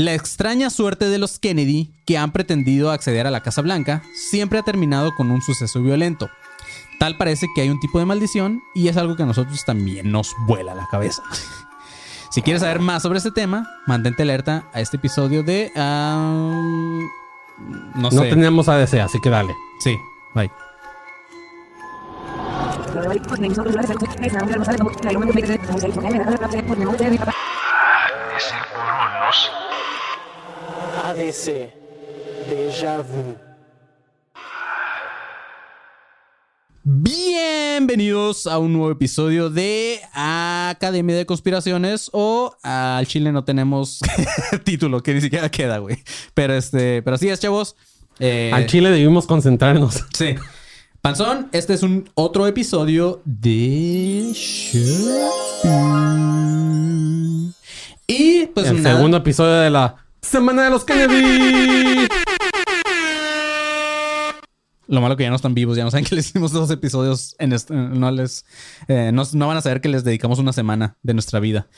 La extraña suerte de los Kennedy, que han pretendido acceder a la Casa Blanca, siempre ha terminado con un suceso violento. Tal parece que hay un tipo de maldición y es algo que a nosotros también nos vuela la cabeza. Si quieres saber más sobre este tema, mantente alerta a este episodio de... ah, no sé. No teníamos ADC, así que dale. Sí, bye. Ese Cronos. ADC. Déjà vu. Bienvenidos a un nuevo episodio de Academia de Conspiraciones o al Chile no tenemos título que ni siquiera queda, güey. Pero este, pero así es, chavos. Eh, Al Chile debimos concentrarnos. Sí. Panzón, este es un otro episodio de. Y pues el nada. segundo episodio de la Semana de los Kennedy. Lo malo que ya no están vivos, ya no saben que les hicimos dos episodios en este, no les eh, no, van a saber que les dedicamos una semana de nuestra vida.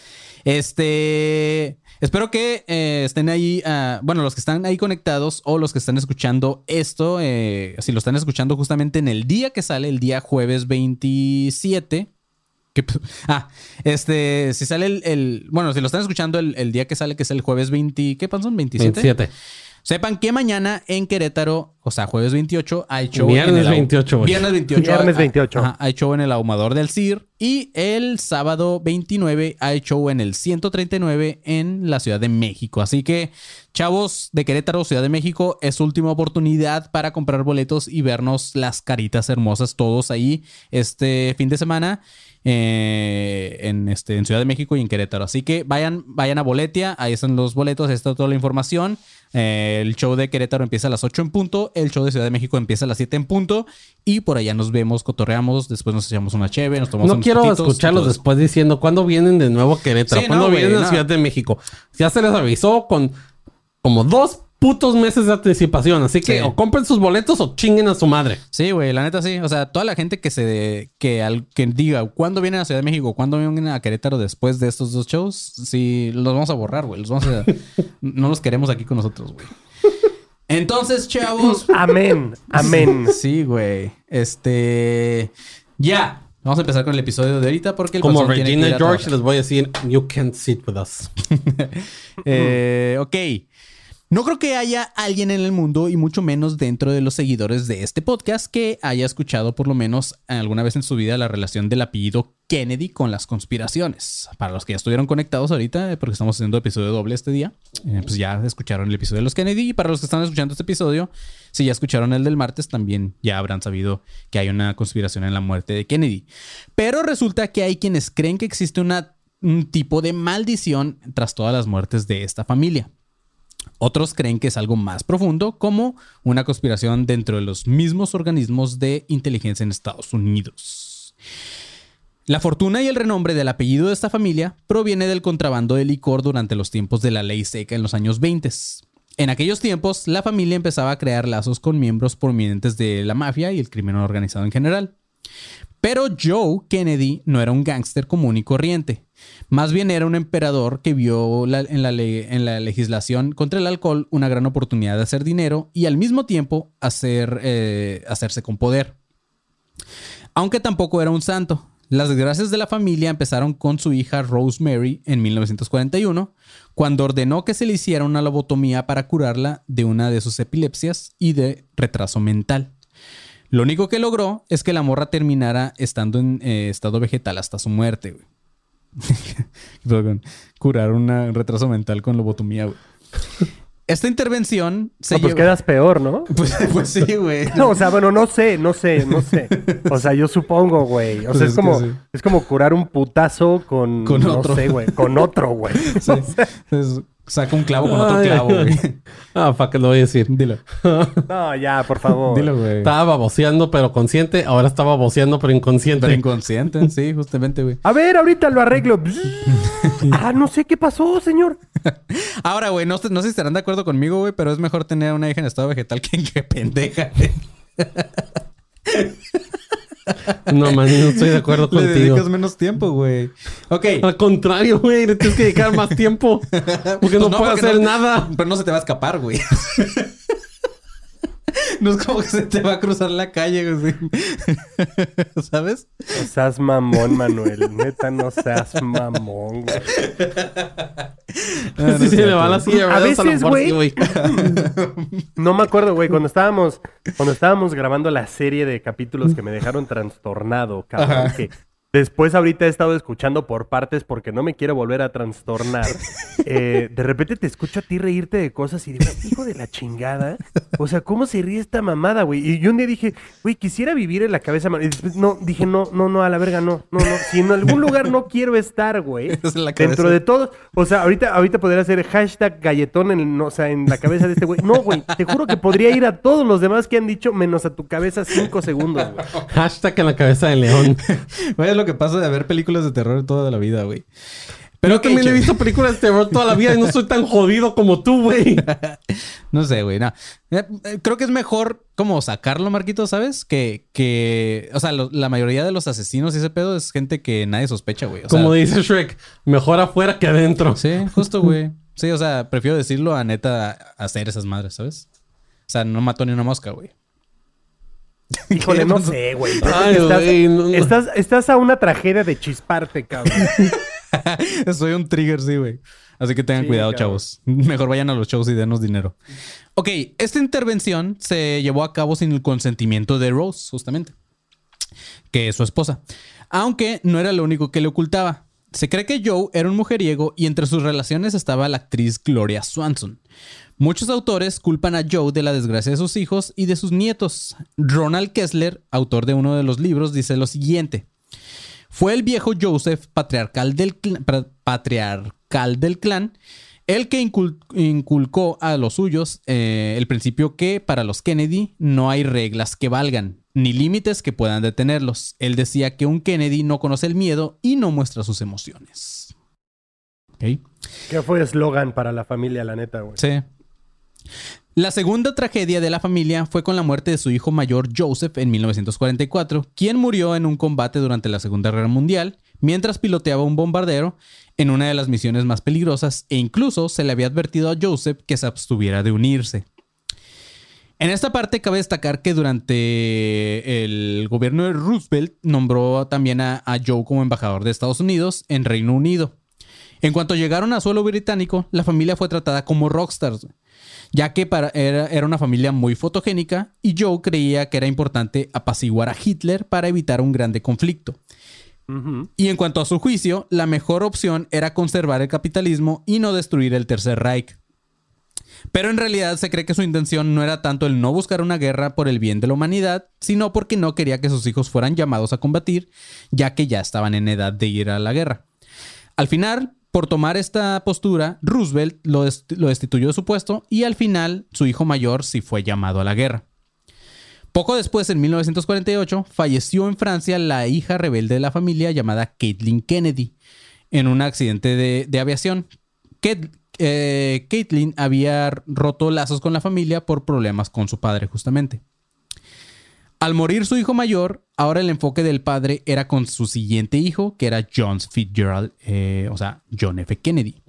Este, espero que eh, estén ahí, ah, bueno, los que están ahí conectados o los que están escuchando esto, eh, si lo están escuchando justamente en el día que sale, el día jueves 27. ¿Qué p- ah, este, si sale el, el- bueno, si lo están escuchando el, el día que sale, que es el jueves 20, ¿qué pasó? 27. 27. Sepan que mañana en Querétaro, o sea, jueves 28, hay show Viernes en el ahu- 28, güey. Viernes 28. Viernes ah, 28. ajá, hay show en el ahumador del CIR. Y el sábado 29 hay show en el 139 en la Ciudad de México. Así que, chavos de Querétaro, Ciudad de México, es su última oportunidad para comprar boletos y vernos las caritas hermosas todos ahí este fin de semana. Eh, en, este, en Ciudad de México y en Querétaro. Así que vayan, vayan a Boletia, ahí están los boletos, ahí está toda la información. Eh, el show de Querétaro empieza a las 8 en punto, el show de Ciudad de México empieza a las 7 en punto y por allá nos vemos, cotorreamos, después nos echamos una cheve, nos tomamos No unos quiero escucharlos después diciendo cuándo vienen de nuevo a Querétaro, Sí, cuándo no, vienen a. Ciudad de México. Ya se les avisó con como dos putos meses de anticipación, así que Sí. o compren sus boletos o chinguen a su madre. Sí, güey, la neta sí. O sea, toda la gente que se que al que diga cuándo vienen a Ciudad de México, cuándo vienen a Querétaro después de estos dos shows, sí los vamos a borrar, güey. Los vamos a no los queremos aquí con nosotros, güey. Entonces, chavos, Amén. Amén. Sí, güey. Este. Ya. Vamos a empezar con el episodio de ahorita porque el Como Panzón tiene que ir Regina a George trabajar. les voy a decir, you can't sit with us. Eh, ok. No creo que haya alguien en el mundo y mucho menos dentro de los seguidores de este podcast que haya escuchado por lo menos alguna vez en su vida la relación del apellido Kennedy con las conspiraciones. Para los que ya estuvieron conectados ahorita, eh, porque estamos haciendo episodio doble este día, eh, pues ya escucharon el episodio de los Kennedy. Y para los que están escuchando este episodio, si ya escucharon el del martes, también ya habrán sabido que hay una conspiración en la muerte de Kennedy. Pero resulta que hay quienes creen que existe un tipo de maldición tras todas las muertes de esta familia. Otros creen que es algo más profundo, como una conspiración dentro de los mismos organismos de inteligencia en Estados Unidos. La fortuna y el renombre del apellido de esta familia proviene del contrabando de licor durante los tiempos de la ley seca en los años 20. En aquellos tiempos, la familia empezaba a crear lazos con miembros prominentes de la mafia y el crimen organizado en general. Pero Joe Kennedy no era un gángster común y corriente. Más bien era un emperador que vio en, la legislación contra el alcohol una gran oportunidad de hacer dinero y al mismo tiempo hacer, eh, hacerse con poder. Aunque tampoco era un santo. Las desgracias de la familia empezaron con su hija Rosemary en 1941, cuando ordenó que se le hiciera una lobotomía para curarla de una de sus epilepsias y de retraso mental. Lo único que logró es que la morra terminara estando en eh, estado vegetal hasta su muerte. Curar una- un retraso mental con lobotomía, güey. Esta intervención se No, pues quedas peor, ¿no? Pues, pues sí, güey. No, o sea, bueno, no sé, no sé, no sé. O sea, yo supongo, güey. O Pues sea, es es, como, sí. es como curar un putazo con, Con no otro. sé, güey, con otro, güey. Sí. Entonces, saca un clavo con otro Ay, clavo, güey. Ah, fuck, lo voy a decir. Dilo. No, ya, por favor. Dilo, güey. Estaba baboseando pero consciente, ahora está baboseando pero inconsciente. Pero inconsciente, sí, justamente, güey. A ver, ahorita lo arreglo. ah, no sé qué pasó, señor. Ahora, güey, no, sé- no sé si estarán de acuerdo conmigo, güey, pero es mejor tener una hija en estado vegetal que, que pendeja. güey. No, man, no estoy de acuerdo Le contigo. dedicas menos tiempo, güey. Ok. Al contrario, güey, le tienes que dedicar más tiempo. Porque no, Pues puedo porque hacer no- nada. Pero no se te va a escapar, güey. No es como que se te va a cruzar la calle, güey. ¿Sabes? No seas mamón, Manuel. Neta, no seas mamón, güey. Ah, si se le va la silla, A veces, güey. sí, güey. No me acuerdo, güey, cuando estábamos, cuando estábamos grabando la serie de capítulos que me dejaron trastornado, cabrón, Ajá. que después ahorita he estado escuchando por partes porque no me quiero volver a trastornar. Eh, de repente te escucho a ti reírte de cosas y digo, hijo de la chingada. O sea, ¿cómo se ríe esta mamada, güey? Y yo un día dije, güey, quisiera vivir en la cabeza. ma-". Y después, no, dije, no, no, no, a la verga, no, no, no. Si en algún lugar no quiero estar, güey. Es. Dentro de todos, o sea, ahorita, ahorita podría hacer hashtag galletón en, o sea, en la cabeza de este güey. No, güey, te juro que podría ir a todos los demás que han dicho, menos a tu cabeza cinco segundos, güey. Hashtag en la cabeza de león. Lo que pasa de ver películas de terror toda la vida, güey. Pero yo ok, también he visto películas de terror toda la vida y no soy tan jodido como tú, güey. No sé, güey. no. Eh, eh, Creo que es mejor como sacarlo, Marquito, ¿sabes? Que, que o sea, lo- la mayoría de los asesinos y ese pedo es gente que nadie sospecha, güey. O sea, Como dice Shrek, mejor afuera que adentro. Sí, justo, güey. Sí, o sea, prefiero decirlo a neta hacer esas madres, ¿sabes? O sea, no mató ni una mosca, güey. Híjole, no sé, güey. Ay, Estás, güey, no, no. estás, estás a una tragedia de chisparte, cabrón. Soy un trigger, sí, güey. Así que tengan Sí, cuidado, cabrón. chavos. Mejor vayan a los shows y denos dinero. Ok, esta intervención se llevó a cabo sin el consentimiento de Rose, justamente, que es su esposa. Aunque no era lo único que le ocultaba. Se cree que Joe era un mujeriego y entre sus relaciones estaba la actriz Gloria Swanson. Muchos autores culpan a Joe de la desgracia de sus hijos y de sus nietos. Ronald Kessler, autor de uno de los libros, dice lo siguiente. Fue el viejo Joseph, patriarcal del, patriarcal clan, el que incul- inculcó a los suyos eh, el principio que para los Kennedy no hay reglas que valgan, ni límites que puedan detenerlos. Él decía que un Kennedy no conoce el miedo y no muestra sus emociones. ¿Qué fue eslogan para la familia, la neta, güey? Sí. La segunda tragedia de la familia fue con la muerte de su hijo mayor Joseph en 1944, quien murió en un combate durante la Segunda Guerra Mundial mientras piloteaba un bombardero en una de las misiones más peligrosas e incluso se le había advertido a Joseph que se abstuviera de unirse. En esta parte cabe destacar que durante el gobierno de Roosevelt nombró también a, Joe como embajador de Estados Unidos en Reino Unido. En cuanto llegaron a suelo británico, la familia fue tratada como rockstars, ya que para- era, era una familia muy fotogénica y Joe creía que era importante apaciguar a Hitler para evitar un grande conflicto. Y en cuanto a su juicio, la mejor opción era conservar el capitalismo y no destruir el Tercer Reich. Pero en realidad se cree que su intención no era tanto el no buscar una guerra por el bien de la humanidad, sino porque no quería que sus hijos fueran llamados a combatir, ya que ya estaban en edad de ir a la guerra. Al final, por tomar esta postura, Roosevelt lo, dest- lo destituyó de su puesto y al final su hijo mayor sí fue llamado a la guerra. Poco después, en 1948, falleció en Francia la hija rebelde de la familia llamada Caitlin Kennedy en un accidente de, aviación. Ket- eh, Caitlin había roto lazos con la familia por problemas con su padre, justamente. Al morir su hijo mayor, ahora el enfoque del padre era con su siguiente hijo, que era John Fitzgerald, eh, o sea, John F. Kennedy.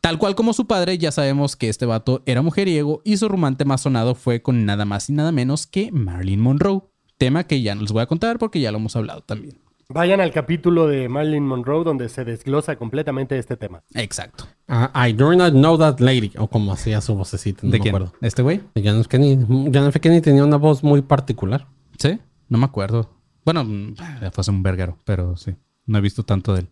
Tal cual como su padre, ya sabemos que este vato era mujeriego y su romance más sonado fue con nada más y nada menos que Marilyn Monroe. Tema que ya no les voy a contar porque ya lo hemos hablado también. Vayan al capítulo de Marilyn Monroe donde se desglosa completamente este tema. Exacto. Ah, I do not know that lady. O como hacía su vocecita, no ¿De me quién? acuerdo. ¿Este güey? De John F. Kennedy. John F. Kennedy tenía una voz muy particular. ¿Sí? No me acuerdo. Bueno, mm, fue hace un verguero, pero sí. No he visto tanto de él.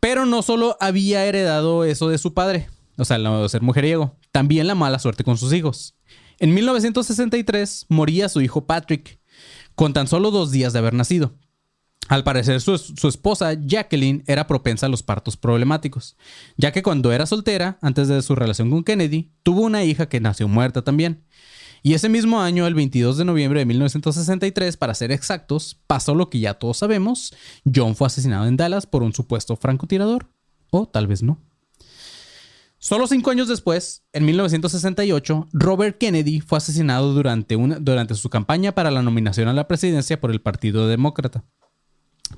Pero no solo había heredado eso de su padre, o sea, de ser mujeriego, también la mala suerte con sus hijos. En 1963 moría su hijo Patrick, con tan solo dos días de haber nacido. Al parecer, su, su esposa Jacqueline era propensa a los partos problemáticos, ya que cuando era soltera, antes de su relación con Kennedy, tuvo una hija que nació muerta también. Y ese mismo año, el 22 de noviembre de 1963, para ser exactos, pasó lo que ya todos sabemos. John fue asesinado en Dallas por un supuesto francotirador. O tal vez no. Solo cinco años después, en 1968, Robert Kennedy fue asesinado durante, una- durante su campaña para la nominación a la presidencia por el Partido Demócrata.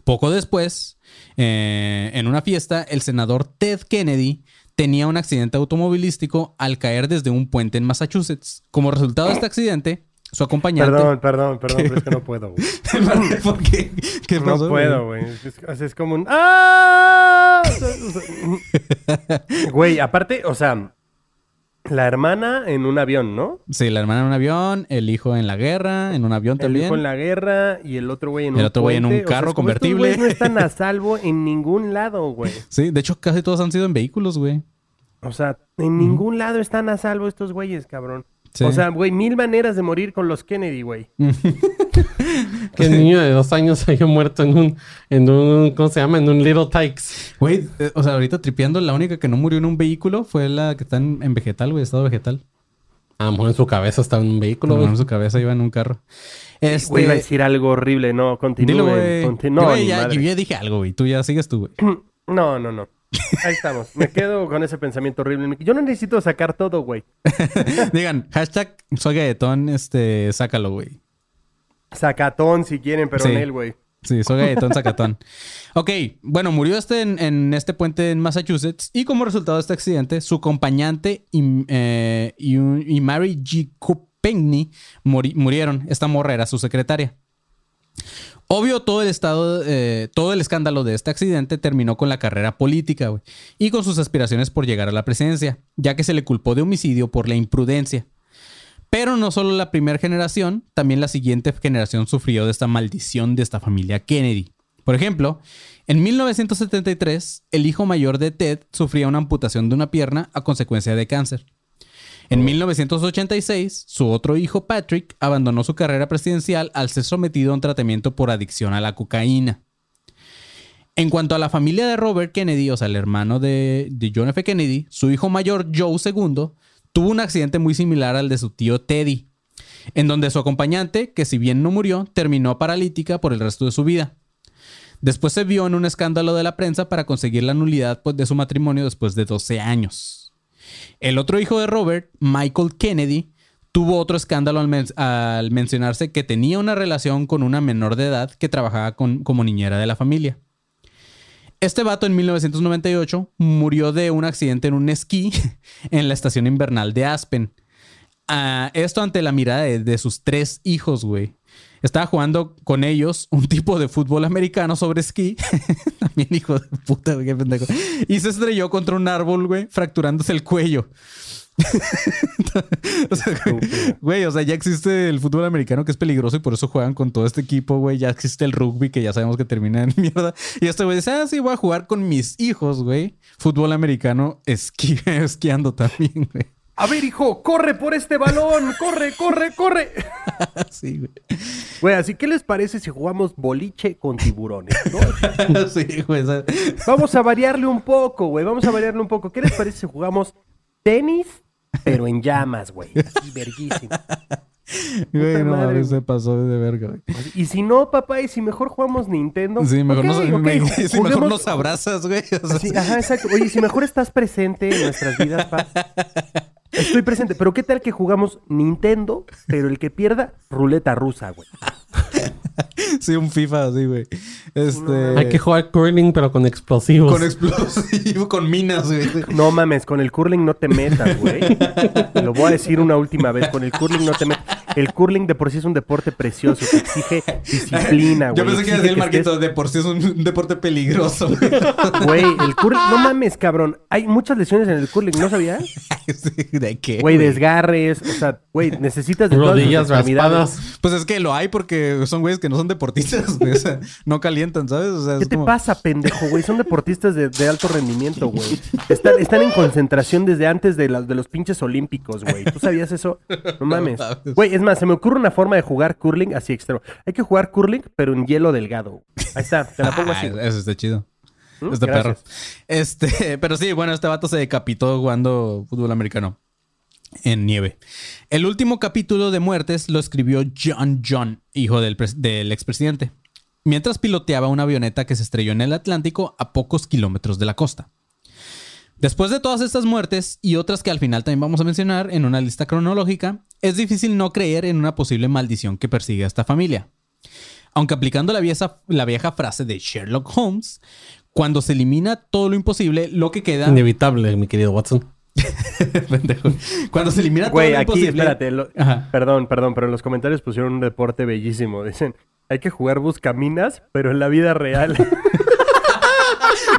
Poco después, eh, en una fiesta, el senador Ted Kennedy tenía un accidente automovilístico al caer desde un puente en Massachusetts. Como resultado de este accidente, su acompañante... Perdón, perdón, perdón, pero es que no puedo, güey. ¿Por qué? ¿Qué No puedo, güey. Es- es como un... ¡Ah! Güey, aparte, o sea, la hermana en un avión, ¿no? Sí, la hermana en un avión, el hijo en la guerra, en un avión El también. hijo en la guerra y el otro güey en El un otro güey en un puente. O sea, carro estos convertible. güeyes no están a salvo en ningún lado, güey. Sí, de hecho casi todos han sido en vehículos, güey. O sea, en ningún lado están a salvo estos güeyes, cabrón. Sí. O sea, güey, mil maneras de morir con los Kennedy, güey. Que el niño de dos años haya muerto en un, en un, ¿cómo se llama? En un Little Tykes. Güey, eh, o sea, ahorita tripeando, la única que no murió en un vehículo fue la que está en, en vegetal, güey, estado vegetal. A lo mejor en su cabeza está en un vehículo, No, güey. en su cabeza iba en un carro. Este, Güey, iba a decir algo horrible. No, continúe. güey. conti- Yo, No, güey, ni ya, madre. yo ya dije algo, güey. Tú ya sigues tú, güey. No, no, no. Ahí estamos. Me quedo con ese pensamiento horrible. Yo no necesito sacar todo, güey. Digan, hashtag soy galletón, este, sácalo, güey. Sacatón si quieren, pero Sí. en él, güey. Sí, soy galletón, sacatón. ok, bueno, murió este en, en este puente en Massachusetts y como resultado de este accidente, su acompañante y, eh, y, un- y Mary G. Muri- murieron. Esta morra era su secretaria. Obvio, todo el estado, eh, todo el escándalo de este accidente terminó con la carrera política, y con sus aspiraciones por llegar a la presidencia, ya que se le culpó de homicidio por la imprudencia. Pero no solo la primera generación, también la siguiente generación sufrió de esta maldición de esta familia Kennedy. Por ejemplo, en 1973, el hijo mayor de Ted sufría una amputación de una pierna a consecuencia de cáncer. En 1986, su otro hijo Patrick abandonó su carrera presidencial al ser sometido a un tratamiento por adicción a la cocaína. En cuanto a la familia de Robert Kennedy, o sea, el hermano de, de John F. Kennedy, su hijo mayor Joe II tuvo un accidente muy similar al de su tío Teddy, en donde su acompañante, que si bien no murió, terminó paralítica por el resto de su vida. Después se vio en un escándalo de la prensa para conseguir la nulidad pues, de su matrimonio después de 12 años. El otro hijo de Robert, Michael Kennedy, tuvo otro escándalo al, men- al mencionarse que tenía una relación con una menor de edad que trabajaba como niñera de la familia. Este vato en 1998 murió de un accidente en un esquí en la estación invernal de Aspen. Ah, esto ante la mirada de, de sus tres hijos, güey. Estaba jugando con ellos un tipo de fútbol americano sobre esquí. También hijo de puta, qué pendejo. Y se estrelló contra un árbol, güey, fracturándose el cuello. O sea, güey, o sea, ya existe el fútbol americano que es peligroso y por eso juegan con todo este equipo, güey. Ya existe el rugby que ya sabemos que termina en mierda. Y este güey dice, ah, sí, voy a jugar con mis hijos, güey. Fútbol americano esqui- esquiando también, güey. A ver, hijo, corre por este balón. Corre, corre, corre. Sí, güey. Güey, así, ¿qué les parece si jugamos boliche con tiburones? no? Sí, güey. Vamos a variarle un poco, güey. Vamos a variarle un poco. ¿Qué les parece si jugamos tenis, pero en llamas, güey? Así, verguísimo. Güey, no madre, se pasó de verga, güey. Y si no, papá, y si mejor jugamos Nintendo. Sí, mejor, Ok, nos, ok, me- ju- sí, mejor nos abrazas, güey. O sea, Sí, ajá, exacto. Oye, si mejor estás presente en nuestras vidas, pa. Estoy presente, pero ¿qué tal que jugamos Nintendo, pero el que pierda, ruleta rusa, güey? sí, un FIFA así, güey. Este. Hay que jugar curling, pero con explosivos. Con explosivo, con minas, güey. No mames, con el curling no te metas, güey. Lo voy a decir una última vez, con el curling no te metas. El curling de por sí es un deporte precioso que exige disciplina, güey. Yo pensé que iba a decir estés- Marquito, de por sí es un deporte peligroso, güey. Güey, el curling, no mames, cabrón. Hay muchas lesiones en el curling, ¿no sabías? ¿De qué? Güey, desgarres, o sea, güey, necesitas de todas Rodillas extremidades. raspadas. Pues es que lo hay porque son güeyes que no son deportistas, güey. O sea, no calientan, ¿sabes? O sea, ¿Qué es te como- pasa, pendejo, güey? Son deportistas de, de alto rendimiento, güey. Están, están en concentración desde antes de, la- de los pinches olímpicos, güey. ¿Tú sabías eso? No mames. Güey, es más, se me ocurre una forma de jugar curling así extremo. Hay que jugar curling, pero en hielo delgado. Ahí está, te la pongo Ah, así. güey. Eso está chido. ¿Mm? Este perro. Este, pero sí, bueno, este vato se decapitó jugando fútbol americano en nieve. El último capítulo de muertes lo escribió John John, hijo del, pres- del expresidente, mientras piloteaba una avioneta que se estrelló en el Atlántico a pocos kilómetros de la costa. Después de todas estas muertes y otras que al final también vamos a mencionar en una lista cronológica, es difícil no creer en una posible maldición que persigue a esta familia. Aunque aplicando la vieja, la vieja frase de Sherlock Holmes, cuando se elimina todo lo imposible, lo que queda... Inevitable, mi querido Watson. Cuando se elimina todo Güey, lo aquí, imposible... espérate. lo-. Perdón, perdón, pero en los comentarios pusieron un deporte bellísimo. Dicen, hay que jugar buscaminas, pero en la vida real.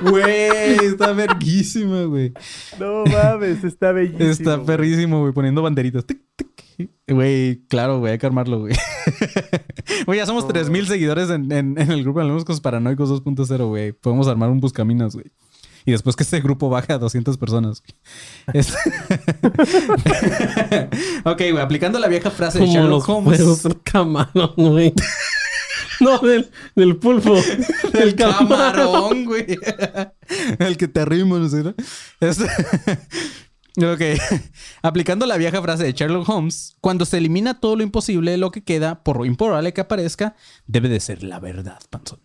Güey, está verguísima, güey. no mames, está bellísimo. Está perrísimo, güey, poniendo banderitas. Tic, tic. Güey, claro, güey, hay que armarlo, güey. Güey, ya somos 3000 seguidores en, en- en el grupo de Hablemos Paranoicos 2.0, güey. Podemos armar un buscaminas, güey. Y después que este grupo baje a 200 personas. Es- ok, güey, aplicando la vieja frase de Sherlock Holmes. camarón, güey. no, del, del pulpo. del camarón, güey. El que te arrimo, no sé, ¿no? Es- ok. Aplicando la vieja frase de Sherlock Holmes, cuando se elimina todo lo imposible, lo que queda, por improbable que aparezca, debe de ser la verdad, panzón.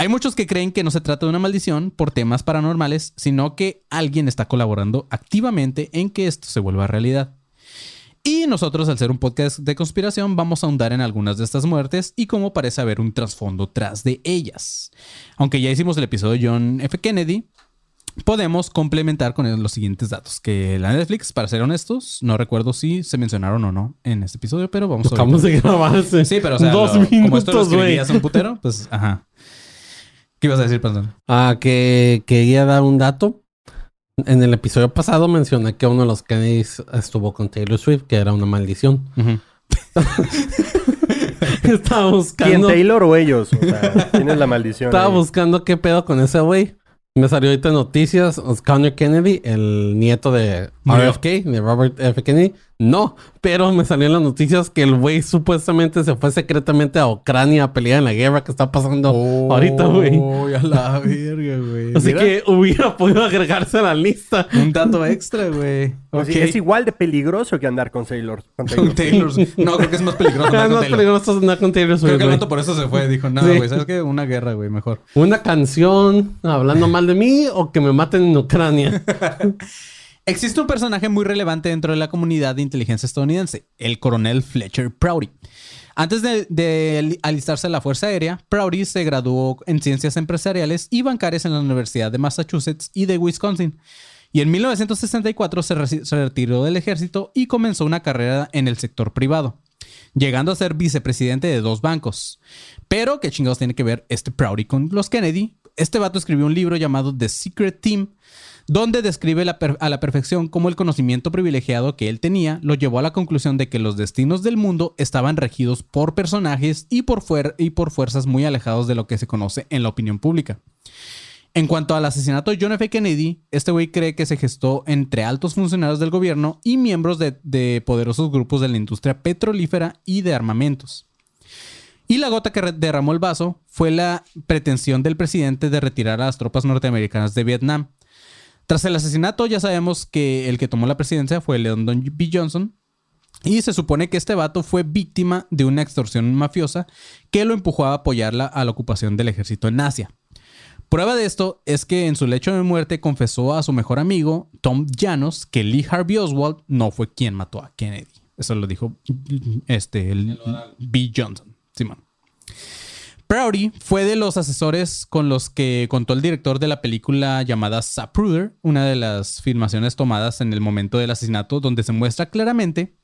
Hay muchos que creen que no se trata de una maldición por temas paranormales, sino que alguien está colaborando activamente en que esto se vuelva realidad. Y nosotros, al ser un podcast de conspiración, vamos a ahondar en algunas de estas muertes y cómo parece haber un trasfondo tras de ellas. Aunque ya hicimos el episodio de John F. Kennedy, podemos complementar con los siguientes datos. Que la Netflix, para ser honestos, no recuerdo si se mencionaron o no en este episodio, pero vamos a Acabamos de grabarse. Sí, pero o sea, Dos lo- como esto lo escribías un putero, pues ajá. ¿Qué ibas a decir, Panzón? Ah, que quería dar un dato. En el episodio pasado mencioné que uno de los Kennedys estuvo con Taylor Swift, que era una maldición. Estaba ¿Quién, buscando. Taylor o ellos? O sea, tienes la maldición. Estaba ahí. buscando qué pedo con ese güey. Me salió ahorita en noticias. Connor Kennedy, el nieto de. RFK, de Robert F. Kennedy. No, pero me salió en las noticias que el güey supuestamente se fue secretamente a Ucrania a pelear en la guerra que está pasando ahorita, güey. Uy, a la verga, güey. Así Mira, que hubiera podido agregarse a la lista. Un dato extra, güey. O sea, Ok. Es igual de peligroso que andar con Taylor. Con Taylor. Con Taylor. No, creo que es más peligroso. Andar no con es Taylor. peligroso andar con Taylor Creo que el vato por eso se fue. Dijo, Sí. güey, ¿sabes qué? Una guerra, güey, mejor. Una canción hablando mal de mí o que me maten en Ucrania. Existe un personaje muy relevante dentro de la comunidad de inteligencia estadounidense, el coronel Fletcher Prouty. Antes de, alistarse a la Fuerza Aérea, Prouty se graduó en ciencias empresariales y bancarias en la Universidad de Massachusetts y de Wisconsin. Y en 1964 se, reci- se retiró del ejército y comenzó una carrera en el sector privado, llegando a ser vicepresidente de dos bancos. Pero, ¿qué chingados tiene que ver este Prouty con los Kennedy? Este vato escribió un libro llamado The Secret Team, donde describe a la perfección cómo el conocimiento privilegiado que él tenía lo llevó a la conclusión de que los destinos del mundo estaban regidos por personajes y por, fuerzas muy alejados de lo que se conoce en la opinión pública. En cuanto al asesinato de John F. Kennedy, este güey cree que se gestó entre altos funcionarios del gobierno y miembros de, de poderosos grupos de la industria petrolífera y de armamentos. Y la gota que derramó el vaso fue la pretensión del presidente de retirar a las tropas norteamericanas de Vietnam. Tras el asesinato, ya sabemos que el que tomó la presidencia fue Lyndon B. Johnson. Y se supone que este vato fue víctima de una extorsión mafiosa que lo empujó a apoyarla a la ocupación del ejército en Asia. Prueba de esto es que en su lecho de muerte confesó a su mejor amigo, Tom Llanos, que Lee Harvey Oswald no fue quien mató a Kennedy. Eso lo dijo este, el B. Johnson. Simón. Prouty fue de los asesores con los que contó el director de la película llamada Zapruder, una de las filmaciones tomadas en el momento del asesinato, donde se muestra claramente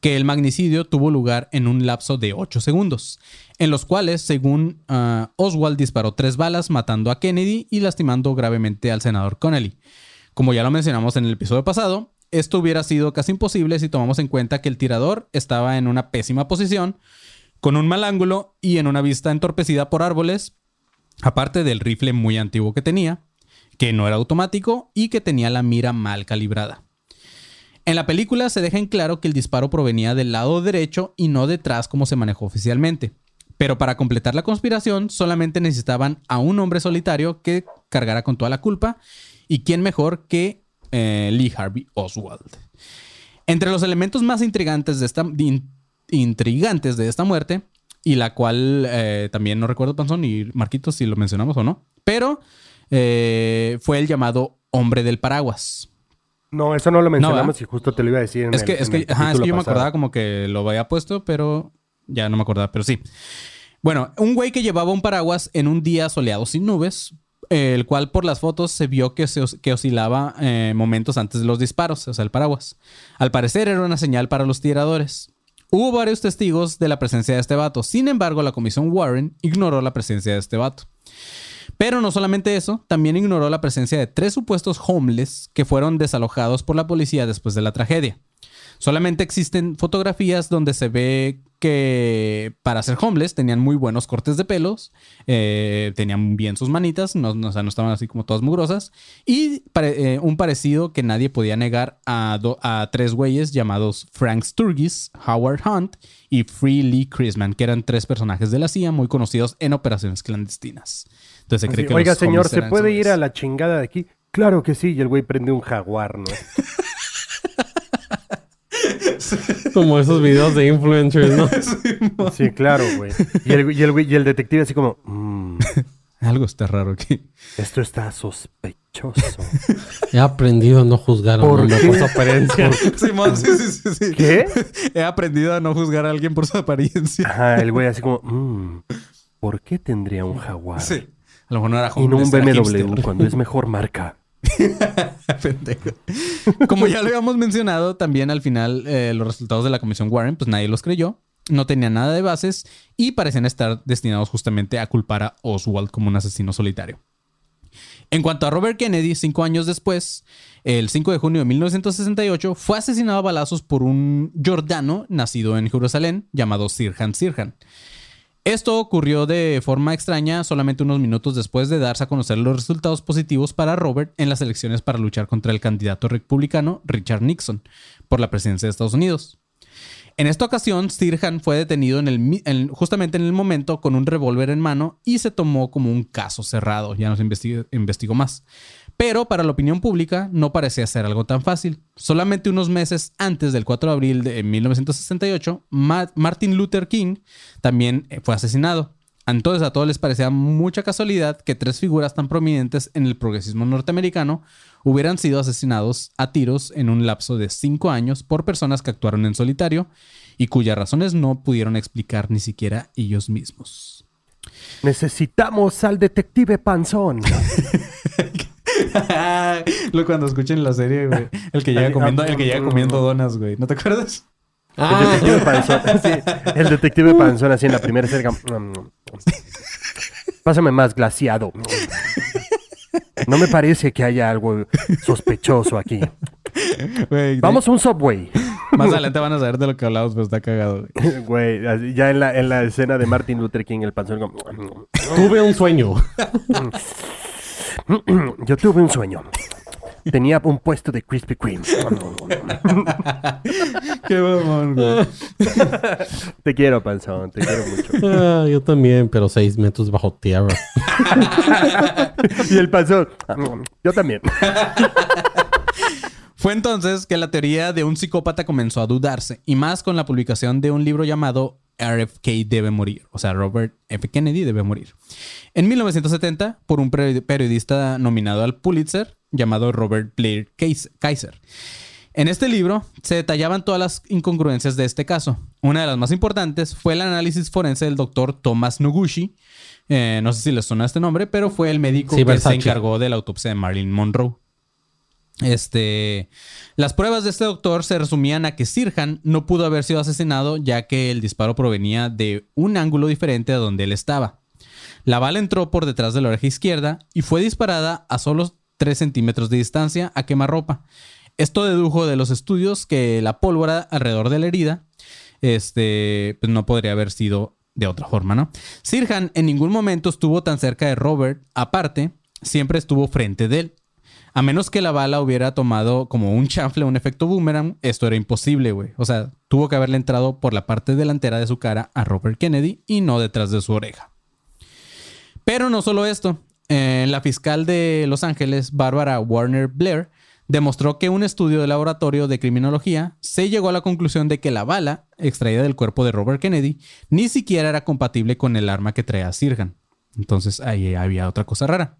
que el magnicidio tuvo lugar en un lapso de 8 segundos, en los cuales, según ah, Oswald, disparó tres balas, matando a Kennedy y lastimando gravemente al senador Connelly. Como ya lo mencionamos en el episodio pasado, esto hubiera sido casi imposible si tomamos en cuenta que el tirador estaba en una pésima posición, con un mal ángulo y en una vista entorpecida por árboles, aparte del rifle muy antiguo que tenía, que no era automático y que tenía la mira mal calibrada. En la película se deja en claro que el disparo provenía del lado derecho y no detrás como se manejó oficialmente. Pero para completar la conspiración solamente necesitaban a un hombre solitario que cargara con toda la culpa y quién mejor que eh, Lee Harvey Oswald. Entre los elementos más intrigantes de esta, intrigantes de esta muerte, y la cual eh, también no recuerdo, Panzón y Marquitos, si lo mencionamos o no, pero eh, fue el llamado hombre del paraguas. No, eso no lo mencionamos y justo te lo iba a decir en Es el- que, es que, el ajá, es capítulo que yo me acordaba como que lo había puesto, pero ya no me acordaba, pero sí. Bueno, un güey que llevaba un paraguas en un día soleado sin nubes, el cual por las fotos se vio que, se os- que oscilaba eh, momentos antes de los disparos, o sea, el paraguas. Al parecer era una señal para los tiradores. Hubo varios testigos de la presencia de este vato, sin embargo la comisión Warren ignoró la presencia de este vato. Pero no solamente eso, también ignoró la presencia de tres supuestos homeless que fueron desalojados por la policía después de la tragedia. Solamente existen fotografías donde se ve que para ser homeless tenían muy buenos cortes de pelos, eh, tenían bien sus manitas, no, no, o sea, no estaban así como todas mugrosas, y pare- eh, un parecido que nadie podía negar a, do- a tres güeyes llamados Frank Sturgis, Howard Hunt y Free Lee Chrisman, que eran tres personajes de la CIA muy conocidos en operaciones clandestinas. Entonces se cree que Oiga, los señor, ¿se puede ir a la chingada de aquí? Claro que sí, y el güey prende un jaguar, ¿no? Como esos videos de influencers, ¿no? Sí, claro, güey. Y el, y el güey- y el detective así como, "Mm, Algo está raro aquí. esto está sospechoso. He aprendido a no juzgar a un ¿Por hombre qué? por su apariencia. Simón, sí, sí, sí, sí. ¿Qué? He aprendido a no juzgar a alguien por su apariencia. Ajá, el güey así como, "Mm, ¿por qué tendría un jaguar? Sí. A lo mejor no era Y no un BMW hipster. cuando es mejor marca. Como ya lo habíamos mencionado, también al final eh, los resultados de la comisión Warren, pues nadie los creyó. No tenían nada de bases y parecían estar destinados justamente a culpar a Oswald como un asesino solitario. En cuanto a Robert Kennedy, cinco años después, el 5 de junio de 1968, fue asesinado a balazos por un jordano nacido en Jerusalén llamado Sirhan Sirhan. Esto ocurrió de forma extraña solamente unos minutos después de darse a conocer los resultados positivos para Robert en las elecciones para luchar contra el candidato republicano Richard Nixon por la presidencia de Estados Unidos. En esta ocasión, Sirhan fue detenido justamente en el momento con un revólver en mano y se tomó como un caso cerrado. Ya no se investigó más. Pero para la opinión pública no parecía ser algo tan fácil. Solamente unos meses antes del 4 de abril de 1968, Ma- Martin Luther King también eh, fue asesinado. Entonces a todos les parecía mucha casualidad que tres figuras tan prominentes en el progresismo norteamericano hubieran sido asesinados a tiros en un lapso de cinco años por personas que actuaron en solitario y cuyas razones no pudieron explicar ni siquiera ellos mismos. Necesitamos al detective Panzón. Lo cuando escuchen la serie, güey. El que llega comiendo, el que llega comiendo donas, güey. ¿No te acuerdas? El Ah, detective Panzón. Sí, el detective Panzón así en la primera cerca. Pásame más glaciado. No me parece que haya algo sospechoso aquí. De- Vamos a un subway. Más adelante van a saber de lo que hablamos, pero está cagado, güey. Ya en la, en la escena de Martin Luther King, el panzón. como, tuve un sueño. Yo tuve un sueño. Tenía un puesto de Krispy Kreme. Qué mamón, güey. Te quiero, panzón. Te quiero mucho. Ah, yo también, pero seis metros bajo tierra. Y el panzón. Yo también. Fue entonces que la teoría de un psicópata comenzó a dudarse, y más con la publicación de un libro llamado RFK debe morir, o sea, Robert F. Kennedy debe morir. En 1970, por un peri- periodista nominado al Pulitzer llamado Robert Blair Kais- Kaiser. En este libro se detallaban todas las incongruencias de este caso. Una de las más importantes fue el análisis forense del doctor Thomas Noguchi. Eh, no sé si les suena este nombre, pero fue el médico Sí, que Versace. se encargó de la autopsia de Marilyn Monroe. Este, las pruebas de este doctor se resumían a que Sirhan no pudo haber sido asesinado ya que el disparo provenía de un ángulo diferente a donde él estaba. La bala entró por detrás de la oreja izquierda y fue disparada a solo 3 centímetros de distancia a quemarropa. Esto dedujo de los estudios que la pólvora alrededor de la herida este, pues no podría haber sido de otra forma, ¿no? Sirhan en ningún momento estuvo tan cerca de Robert, aparte, siempre estuvo frente de él. A menos que la bala hubiera tomado como un chanfle, un efecto boomerang, esto era imposible, güey. O sea, tuvo que haberle entrado por la parte delantera de su cara a Robert Kennedy y no detrás de su oreja. Pero no solo esto. Eh, la fiscal de Los Ángeles, Barbara Warner Blair, demostró que un estudio de laboratorio de criminología se llegó a la conclusión de que la bala extraída del cuerpo de Robert Kennedy ni siquiera era compatible con el arma que traía Sirhan. Entonces ahí había otra cosa rara.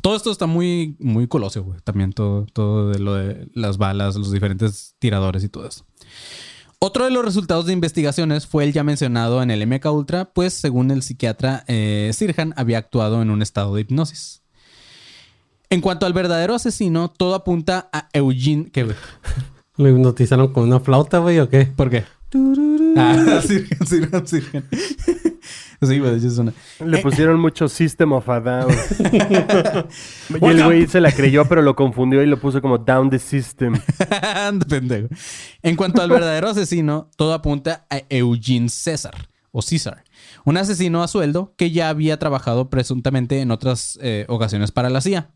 Todo esto está muy, muy colosio, güey. También todo, todo de lo de las balas, los diferentes tiradores y todo eso. Otro de los resultados de investigaciones fue el ya mencionado en el MK Ultra, pues según el psiquiatra eh, Sirhan había actuado en un estado de hipnosis. En cuanto al verdadero asesino, todo apunta a Eugene. ¿Qué, güey? ¿Lo hipnotizaron con una flauta, güey, o qué? ¿Por qué? Ah, Sirhan, Sirhan, Sirhan. Sí, güey, de hecho es una. Le pusieron mucho System of a Down. y el güey se la creyó, pero lo confundió y lo puso como Down the System. Pendejo. En cuanto al verdadero asesino, todo apunta a Eugene César o César, un asesino a sueldo que ya había trabajado presuntamente en otras eh, ocasiones para la CIA.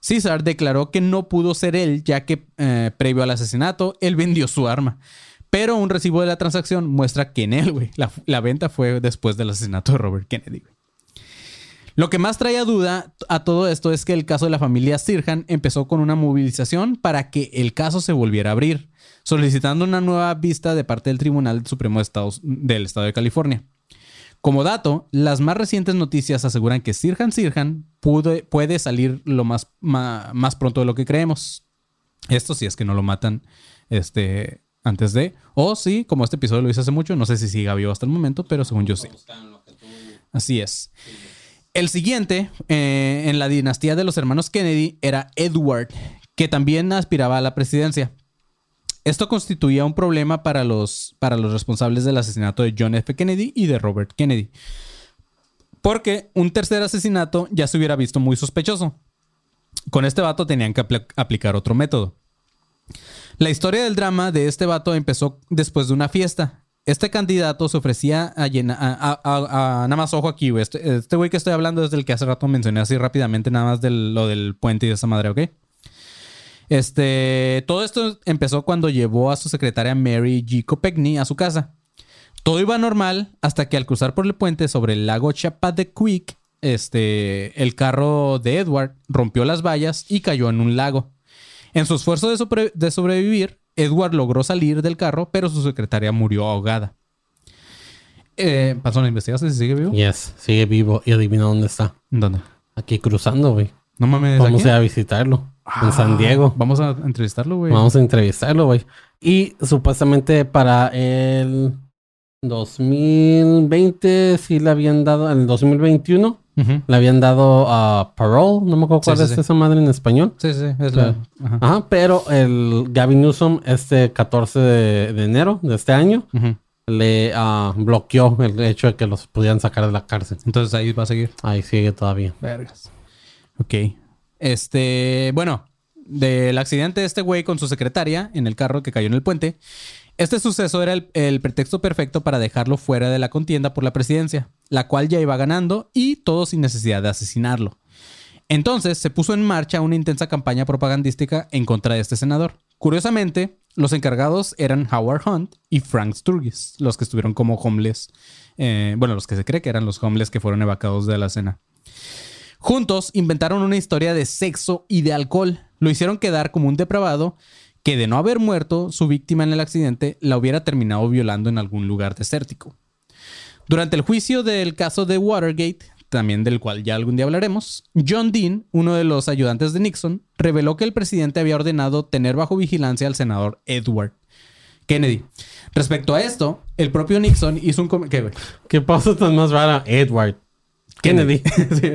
César declaró que no pudo ser él, ya que eh, previo al asesinato, él vendió su arma. Pero un recibo de la transacción muestra que en él, güey, la, venta fue después del asesinato de Robert Kennedy, güey. Lo que más trae a duda a todo esto es que el caso de la familia Sirhan empezó con una movilización para que el caso se volviera a abrir, solicitando una nueva vista de parte del Tribunal Supremo de Estados- del Estado de California. Como dato, las más recientes noticias aseguran que Sirhan Sirhan puede salir lo más, más pronto de lo que creemos. Esto si es que no lo matan este, antes de. O sí, como este episodio lo hice hace mucho, no sé si siga vivo hasta el momento, pero según yo sí. Así es. El siguiente eh, en la dinastía de los hermanos Kennedy era Edward, que también aspiraba a la presidencia. Esto constituía un problema para los, para los responsables del asesinato de John F. Kennedy y de Robert Kennedy. Porque un tercer asesinato ya se hubiera visto muy sospechoso. Con este vato tenían que apl- aplicar otro método. La historia del drama de este vato empezó después de una fiesta. Este candidato se ofrecía a llenar. A, nada más ojo aquí, güey. Este este güey que estoy hablando es del que hace rato mencioné así rápidamente, nada más de lo del puente y de esa madre, ¿ok? Este. Todo esto empezó cuando llevó a su secretaria Mary G. Kopechne a su casa. Todo iba normal hasta que al cruzar por el puente sobre el lago Chappaquiddick, este, el carro de Edward rompió las vallas y cayó en un lago. En su esfuerzo de, sobre- de sobrevivir, Edward logró salir del carro, pero su secretaria murió ahogada. Eh, ¿Pasó la investigación si sigue vivo? Yes, sigue vivo y adivina dónde está. ¿Dónde? Aquí cruzando, güey. No mames. Vamos ¿aquí? a ir a visitarlo. en San Ah, Diego. Vamos a entrevistarlo, güey. Vamos a entrevistarlo, güey. Y supuestamente para el 2020 sí le habían dado, en el 2021 Ujú. le habían dado a parole, no me acuerdo cuál sí, es sí. esa madre en español. Sí, sí, es la. Ajá. Ajá, pero el Gavin Newsom este 14 de, de enero de este año le ah, bloqueó el hecho de que los pudieran sacar de la cárcel. Entonces ahí va a seguir. Ahí sigue todavía. Vergas. Ok. Este, bueno, del accidente de este güey con su secretaria en el carro que cayó en el puente. Este suceso era el, pretexto perfecto para dejarlo fuera de la contienda por la presidencia, la cual ya iba ganando y todo sin necesidad de asesinarlo. Entonces se puso en marcha una intensa campaña propagandística en contra de este senador. Curiosamente, los encargados eran Howard Hunt y Frank Sturgis, los que estuvieron como homeless. eh, bueno, los que se cree que eran los homeless que fueron evacuados de la cena. Juntos inventaron una historia de sexo y de alcohol. Lo hicieron quedar como un depravado que de no haber muerto su víctima en el accidente la hubiera terminado violando en algún lugar desértico. Durante el juicio del caso de Watergate, también del cual ya algún día hablaremos, John Dean, uno de los ayudantes de Nixon, reveló que el presidente había ordenado tener bajo vigilancia al senador Edward Kennedy. Respecto a esto, el propio Nixon hizo un... com- ¿Qué? ¿Qué pausa tan más rara? Edward Kennedy. Sí,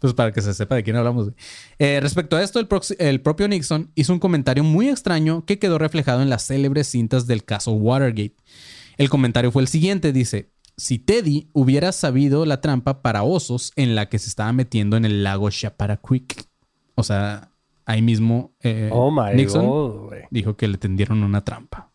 pues para que se sepa de quién hablamos. Eh, respecto a esto, el, propio Nixon hizo un comentario muy extraño que quedó reflejado en las célebres cintas del caso Watergate. El comentario fue el siguiente, dice, si Teddy hubiera sabido la trampa para osos en la que se estaba metiendo en el lago Chappaquiddick. O sea, ahí mismo eh, Oh Nixon god, dijo que le tendieron una trampa.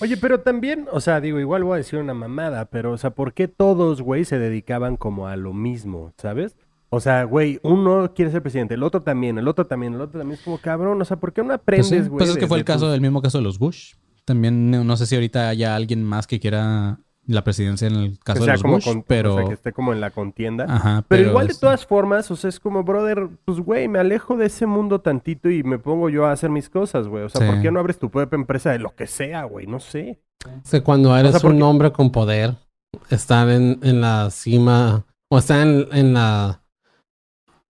Oye, pero también, o sea, digo, igual voy a decir una mamada, pero, o sea, ¿por qué todos, güey, se dedicaban como a lo mismo, ¿sabes? O sea, güey, uno quiere ser presidente, el otro también, el otro también, el otro también es como cabrón, o sea, ¿por qué no Pues, aprendes, sí, güey? pues es que fue el caso del mismo caso de los Bush. También no sé si ahorita haya alguien más que quiera la presidencia en el caso sea de los como Bush, con- pero... o sea, que esté como en la contienda. Ajá, Pero, pero igual de todas formas, o sea, es como, brother, pues, güey, me alejo de ese mundo tantito y me pongo yo a hacer mis cosas, güey. O sea, Sí. ¿por qué no abres tu propia empresa de lo que sea, güey? No sé. Es que cuando eres porque- un hombre con poder, estar en, en la cima o estar en, en la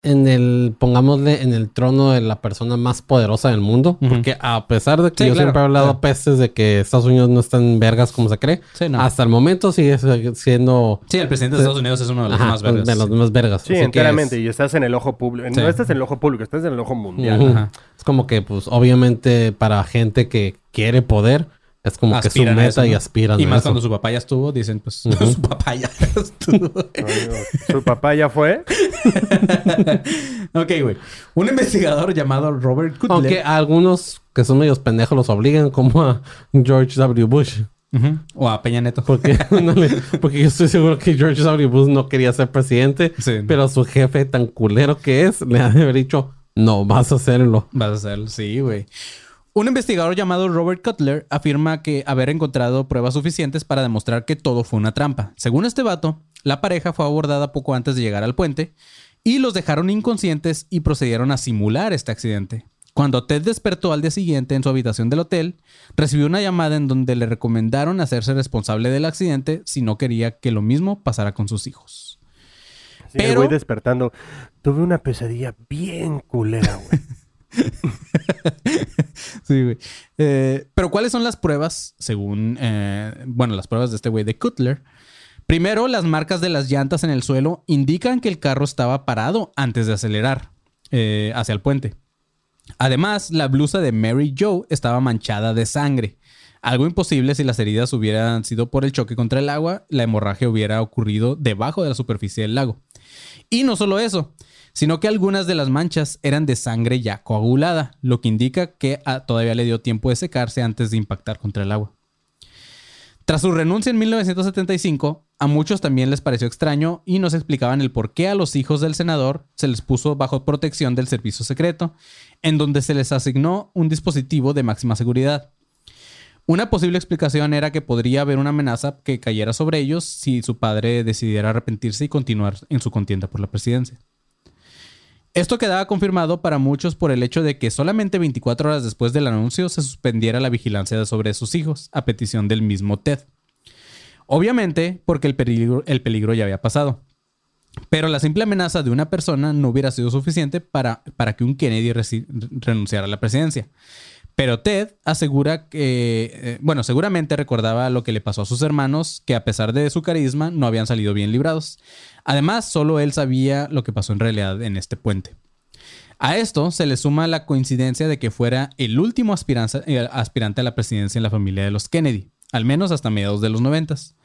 en el, pongámosle, en el trono de la persona más poderosa del mundo. Porque a pesar de que Sí, yo claro, siempre he hablado claro. pestes de que Estados Unidos no está en vergas como se cree, Sí, no. hasta el momento sigue siendo Sí, el presidente de Estados Unidos es uno de los ajá, más verdes. de los más vergas. Sí, enteramente. es- Y estás en el ojo público. Sí. No estás en el ojo público, estás en el ojo mundial. Ajá. Es como que, pues, obviamente, para gente que quiere poder, es como que su meta eso, y aspiran Y a más eso. cuando su papá ya estuvo, dicen, pues, su papá ya estuvo. Su papá ya fue. ok, güey. Un investigador llamado Robert Cutler. Aunque a algunos que son medios pendejos los obligan, como a George W. Bush. O a Peña Neto. Porque, porque yo estoy seguro que George W. Bush no quería ser presidente, Sí. pero su jefe tan culero que es, le ha de haber dicho, no, vas a hacerlo. Vas a hacerlo, sí, güey. Un investigador llamado Robert Cutler afirma que haber encontrado pruebas suficientes para demostrar que todo fue una trampa. Según este vato, la pareja fue abordada poco antes de llegar al puente y los dejaron inconscientes y procedieron a simular este accidente. Cuando Ted despertó al día siguiente en su habitación del hotel, recibió una llamada en donde le recomendaron hacerse responsable del accidente si no quería que lo mismo pasara con sus hijos. Sí, Pero- güey despertando. Tuve una pesadilla bien culera, güey. Sí, güey. Eh, pero ¿cuáles son las pruebas, según, eh, bueno, las pruebas de este güey de Cutler? Primero, las marcas de las llantas en el suelo indican que el carro estaba parado antes de acelerar eh, hacia el puente. Además, la blusa de Mary Joe estaba manchada de sangre. Algo imposible si las heridas hubieran sido por el choque contra el agua, la hemorragia hubiera ocurrido debajo de la superficie del lago. Y no solo eso, sino que algunas de las manchas eran de sangre ya coagulada, lo que indica que ah, todavía le dio tiempo de secarse antes de impactar contra el agua. Tras su renuncia en 1975, a muchos también les pareció extraño y no se explicaban el por qué a los hijos del senador se les puso bajo protección del servicio secreto, en donde se les asignó un dispositivo de máxima seguridad. Una posible explicación era que podría haber una amenaza que cayera sobre ellos si su padre decidiera arrepentirse y continuar en su contienda por la presidencia. Esto quedaba confirmado para muchos por el hecho de que solamente 24 horas después del anuncio se suspendiera la vigilancia sobre sus hijos, a petición del mismo Ted. Obviamente, porque el peligro, el peligro ya había pasado. Pero la simple amenaza de una persona no hubiera sido suficiente para, para que un Kennedy renunciara a la presidencia. Pero Ted asegura que, eh, bueno, seguramente recordaba lo que le pasó a sus hermanos, que a pesar de su carisma no habían salido bien librados. Además, solo él sabía lo que pasó en realidad en este puente. A esto se le suma la coincidencia de que fuera el último eh, aspirante a la presidencia en la familia de los Kennedy, al menos hasta mediados de los noventas.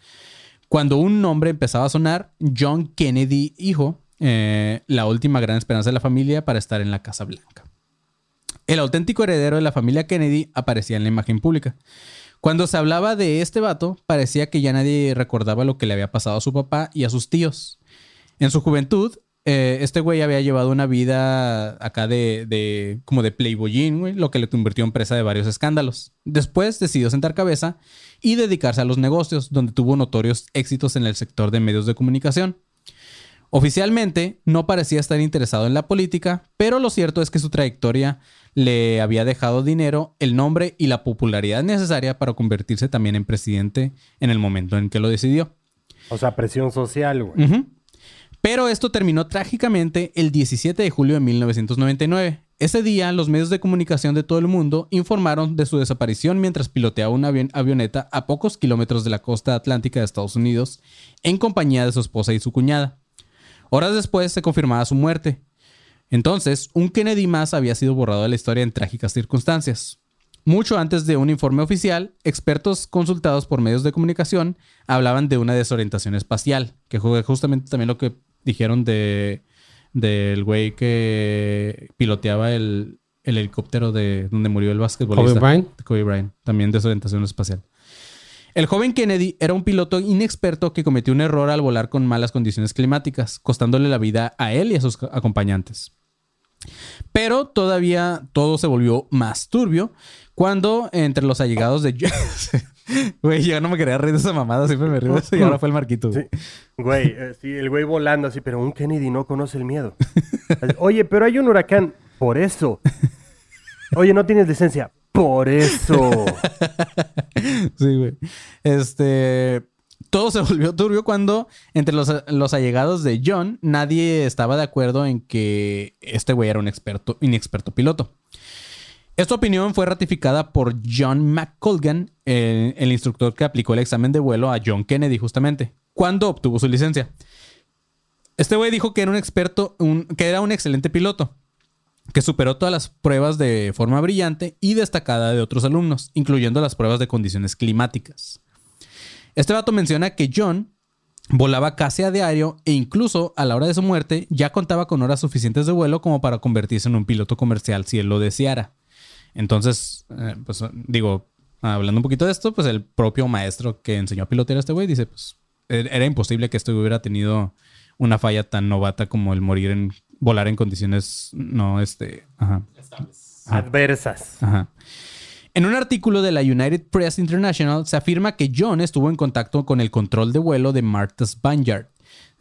Cuando un nombre empezaba a sonar, John Kennedy, hijo, eh, la última gran esperanza de la familia para estar en la Casa Blanca. El auténtico heredero de la familia Kennedy aparecía en la imagen pública. Cuando se hablaba de este vato, parecía que ya nadie recordaba lo que le había pasado a su papá y a sus tíos. En su juventud, eh, este güey había llevado una vida acá de, de como de playboyín, güey, lo que le convirtió en presa de varios escándalos. Después decidió sentar cabeza y dedicarse a los negocios, donde tuvo notorios éxitos en el sector de medios de comunicación. Oficialmente no parecía estar interesado en la política, pero lo cierto es que su trayectoria le había dejado dinero, el nombre y la popularidad necesaria para convertirse también en presidente en el momento en que lo decidió. O sea, presión social, güey. Pero esto terminó trágicamente el 17 de julio de 1999. Ese día, los medios de comunicación de todo el mundo informaron de su desaparición mientras piloteaba una avi- avioneta a pocos kilómetros de la costa atlántica de Estados Unidos en compañía de su esposa y su cuñada. Horas después se confirmaba su muerte. Entonces, un Kennedy más había sido borrado de la historia en trágicas circunstancias. Mucho antes de un informe oficial, expertos consultados por medios de comunicación hablaban de una desorientación espacial, que fue justamente también lo que dijeron de del güey que piloteaba el, el helicóptero de donde murió el basquetbolista. Kobe Bryant. Kobe Bryant, también desorientación espacial. El joven Kennedy era un piloto inexperto que cometió un error al volar con malas condiciones climáticas, costándole la vida a él y a sus acompañantes. Pero todavía todo se volvió más turbio cuando entre los allegados de... Güey, yo no me quería reír de esa mamada, siempre me río y ahora fue el marquito. güey. Eh, sí, el güey volando así, pero un Kennedy no conoce el miedo. Oye, pero hay un huracán. Por eso. Oye, no tienes licencia. Por eso. Sí, güey. Este. Todo se volvió turbio cuando entre los, los allegados de John nadie estaba de acuerdo en que este güey era un experto, inexperto piloto. Esta opinión fue ratificada por John McColgan, el, el instructor que aplicó el examen de vuelo a John Kennedy justamente, cuando obtuvo su licencia. Este güey dijo que era un experto, un- que era un excelente piloto, que superó todas las pruebas de forma brillante y destacada de otros alumnos, incluyendo las pruebas de condiciones climáticas. Este vato menciona que John volaba casi a diario e incluso a la hora de su muerte ya contaba con horas suficientes de vuelo como para convertirse en un piloto comercial si él lo deseara. Entonces, eh, pues digo, hablando un poquito de esto, pues el propio maestro que enseñó a pilotear a este güey dice, pues er- era imposible que güey hubiera tenido una falla tan novata como el morir en volar en condiciones no este, ajá, Adversas. Ajá. En un artículo de la United Press International se afirma que John estuvo en contacto con el control de vuelo de Martha's Vineyard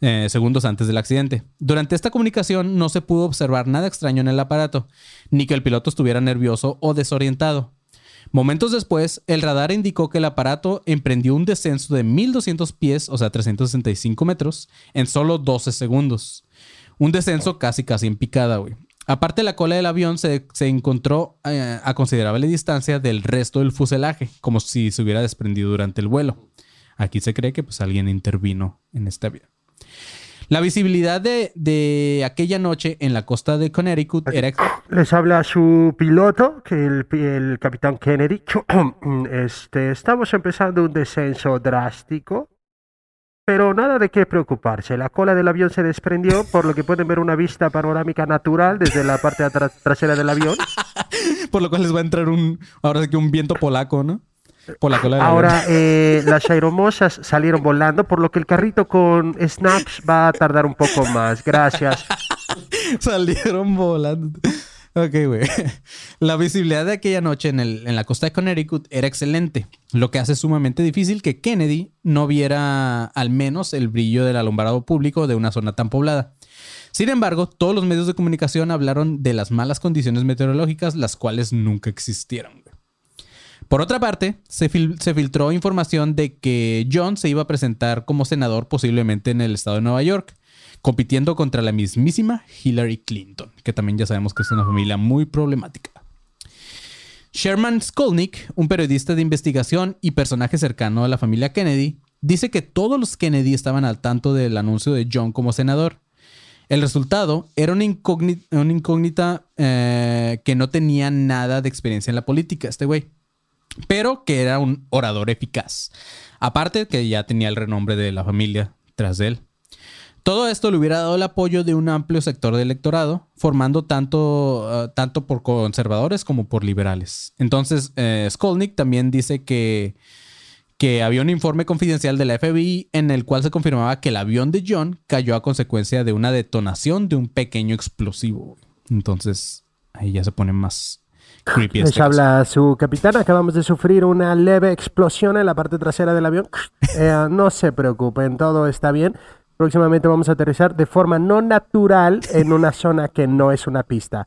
eh, segundos antes del accidente. Durante esta comunicación no se pudo observar nada extraño en el aparato, ni que el piloto estuviera nervioso o desorientado. Momentos después, el radar indicó que el aparato emprendió un descenso de 1200 pies, o sea, 365 metros, en solo 12 segundos. Un descenso casi casi en picada, güey. Aparte, la cola del avión se, se encontró eh, a considerable distancia del resto del fuselaje, como si se hubiera desprendido durante el vuelo. Aquí se cree que pues alguien intervino en este avión. La visibilidad de, de aquella noche en la costa de Connecticut era... Les habla su piloto, que el, el capitán Kennedy. Este, estamos empezando un descenso drástico, pero nada de qué preocuparse. La cola del avión se desprendió, por lo que pueden ver una vista panorámica natural desde la parte atra- trasera del avión. Por lo cual les va a entrar un... Ahora sí que un viento polaco, ¿no? Por la cola del avión. Ahora eh, las aeromosas salieron volando, por lo que el carrito con snaps va a tardar un poco más. Gracias. Salieron volando. Ok, güey. La visibilidad de aquella noche en, el- en la costa de Connecticut era excelente, lo que hace sumamente difícil que Kennedy no viera al menos el brillo del alumbrado público de una zona tan poblada. Sin embargo, todos los medios de comunicación hablaron de las malas condiciones meteorológicas, las cuales nunca existieron. Por otra parte, se, fil- se filtró información de que John se iba a presentar como senador posiblemente en el estado de Nueva York, compitiendo contra la mismísima Hillary Clinton, que también ya sabemos que es una familia muy problemática. Sherman Skolnick, un periodista de investigación y personaje cercano a la familia Kennedy, dice que todos los Kennedy estaban al tanto del anuncio de John como senador. El resultado era una incógnita, eh, que no tenía nada de experiencia en la política, este güey pero que era un orador eficaz. Aparte que ya tenía el renombre de la familia tras él. Todo esto le hubiera dado el apoyo de un amplio sector del electorado, formando tanto, eh, tanto por conservadores como por liberales. Entonces, eh, Skolnick también dice que, que había un informe confidencial de la FBI en el cual se confirmaba que el avión de John cayó a consecuencia de una detonación de un pequeño explosivo. Entonces, ahí ya se pone más creepy. Les este caso. habla su capitán. Acabamos de sufrir una leve explosión en la parte trasera del avión. Eh, no se preocupen, todo está bien. Próximamente vamos a aterrizar de forma no natural en una zona que no es una pista.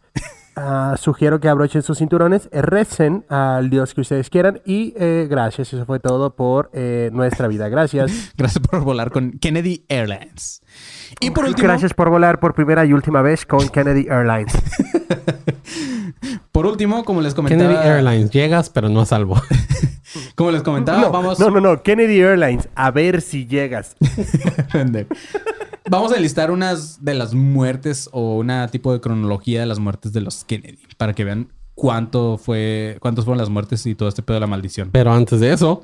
Ah, sugiero que abrochen sus cinturones, recen al Dios que ustedes quieran y eh, gracias. Eso fue todo por eh, nuestra vida. Gracias. Gracias por volar con Kennedy Airlines. Y por último, Gracias por volar por primera y última vez con Kennedy Airlines. por último, como les comentaba, Kennedy Airlines, llegas, pero no a salvo. como les comentaba, No, vamos, no, no, no. Kennedy Airlines. A ver si llegas. Vamos a listar unas de las muertes o una tipo de cronología de las muertes de los Kennedy para que vean cuánto fue, cuántos fueron las muertes y todo este pedo de la maldición. Pero antes de eso,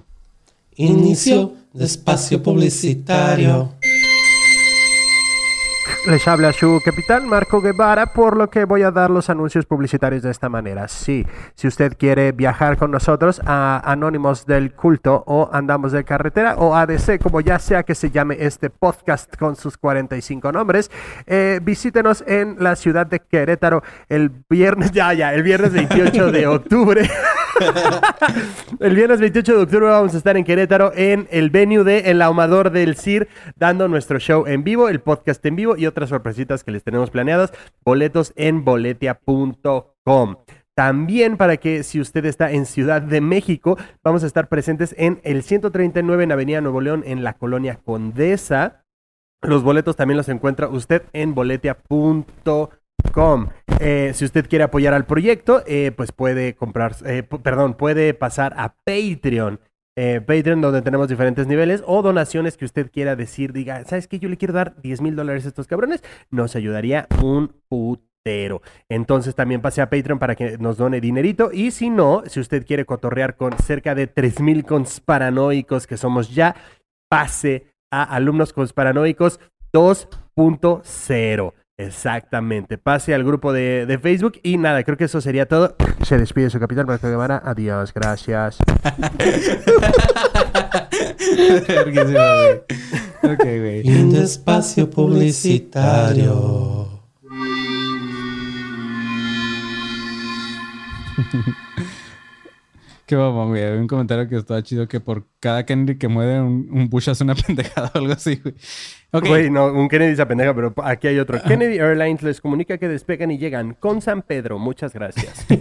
Inicio de espacio publicitario. Les habla su capitán Marco Guevara, por lo que voy a dar los anuncios publicitarios de esta manera. Sí, si usted quiere viajar con nosotros a Anónimos del Culto o Andamos de Carretera o ADC, como ya sea que se llame este podcast con sus 45 nombres, eh, visítenos en la ciudad de Querétaro el viernes, ya, ya, el viernes 28 de octubre. El viernes 28 de octubre vamos a estar en Querétaro en el venue de El Ahumador del CIR, dando nuestro show en vivo, el podcast en vivo y otras sorpresitas que les tenemos planeadas. Boletos en boletia.com. También para que si usted está en Ciudad de México, vamos a estar presentes en el 139 en Avenida Nuevo León, en la colonia Condesa. Los boletos también los encuentra usted en boletia.com. Eh, si usted quiere apoyar al proyecto, eh, pues puede comprar, eh, perdón, puede pasar a Patreon. Patreon, donde tenemos diferentes niveles o donaciones que usted quiera decir, diga, ¿sabes qué? Yo le quiero dar 10 mil dólares a estos cabrones. Nos ayudaría un putero. Entonces también pase a Patreon para que nos done dinerito. Y si no, si usted quiere cotorrear con cerca de 3 mil conspiranoicos que somos ya, pase a Alumnos Conspiranoicos 2.0. Exactamente. Pase al grupo de, de Facebook y nada, creo que eso sería todo. Se despide su capitán Marco Guevara. Adiós, gracias. Güey. de espacio publicitario. Qué mamón, güey. Había un comentario que estaba chido que por cada Kennedy que muere un, un Bush hace una pendejada o algo así, güey. Ok. Güey, no, un Kennedy se pendeja, pero aquí hay otro. Kennedy Airlines les comunica que despegan y llegan con San Pedro. Muchas gracias.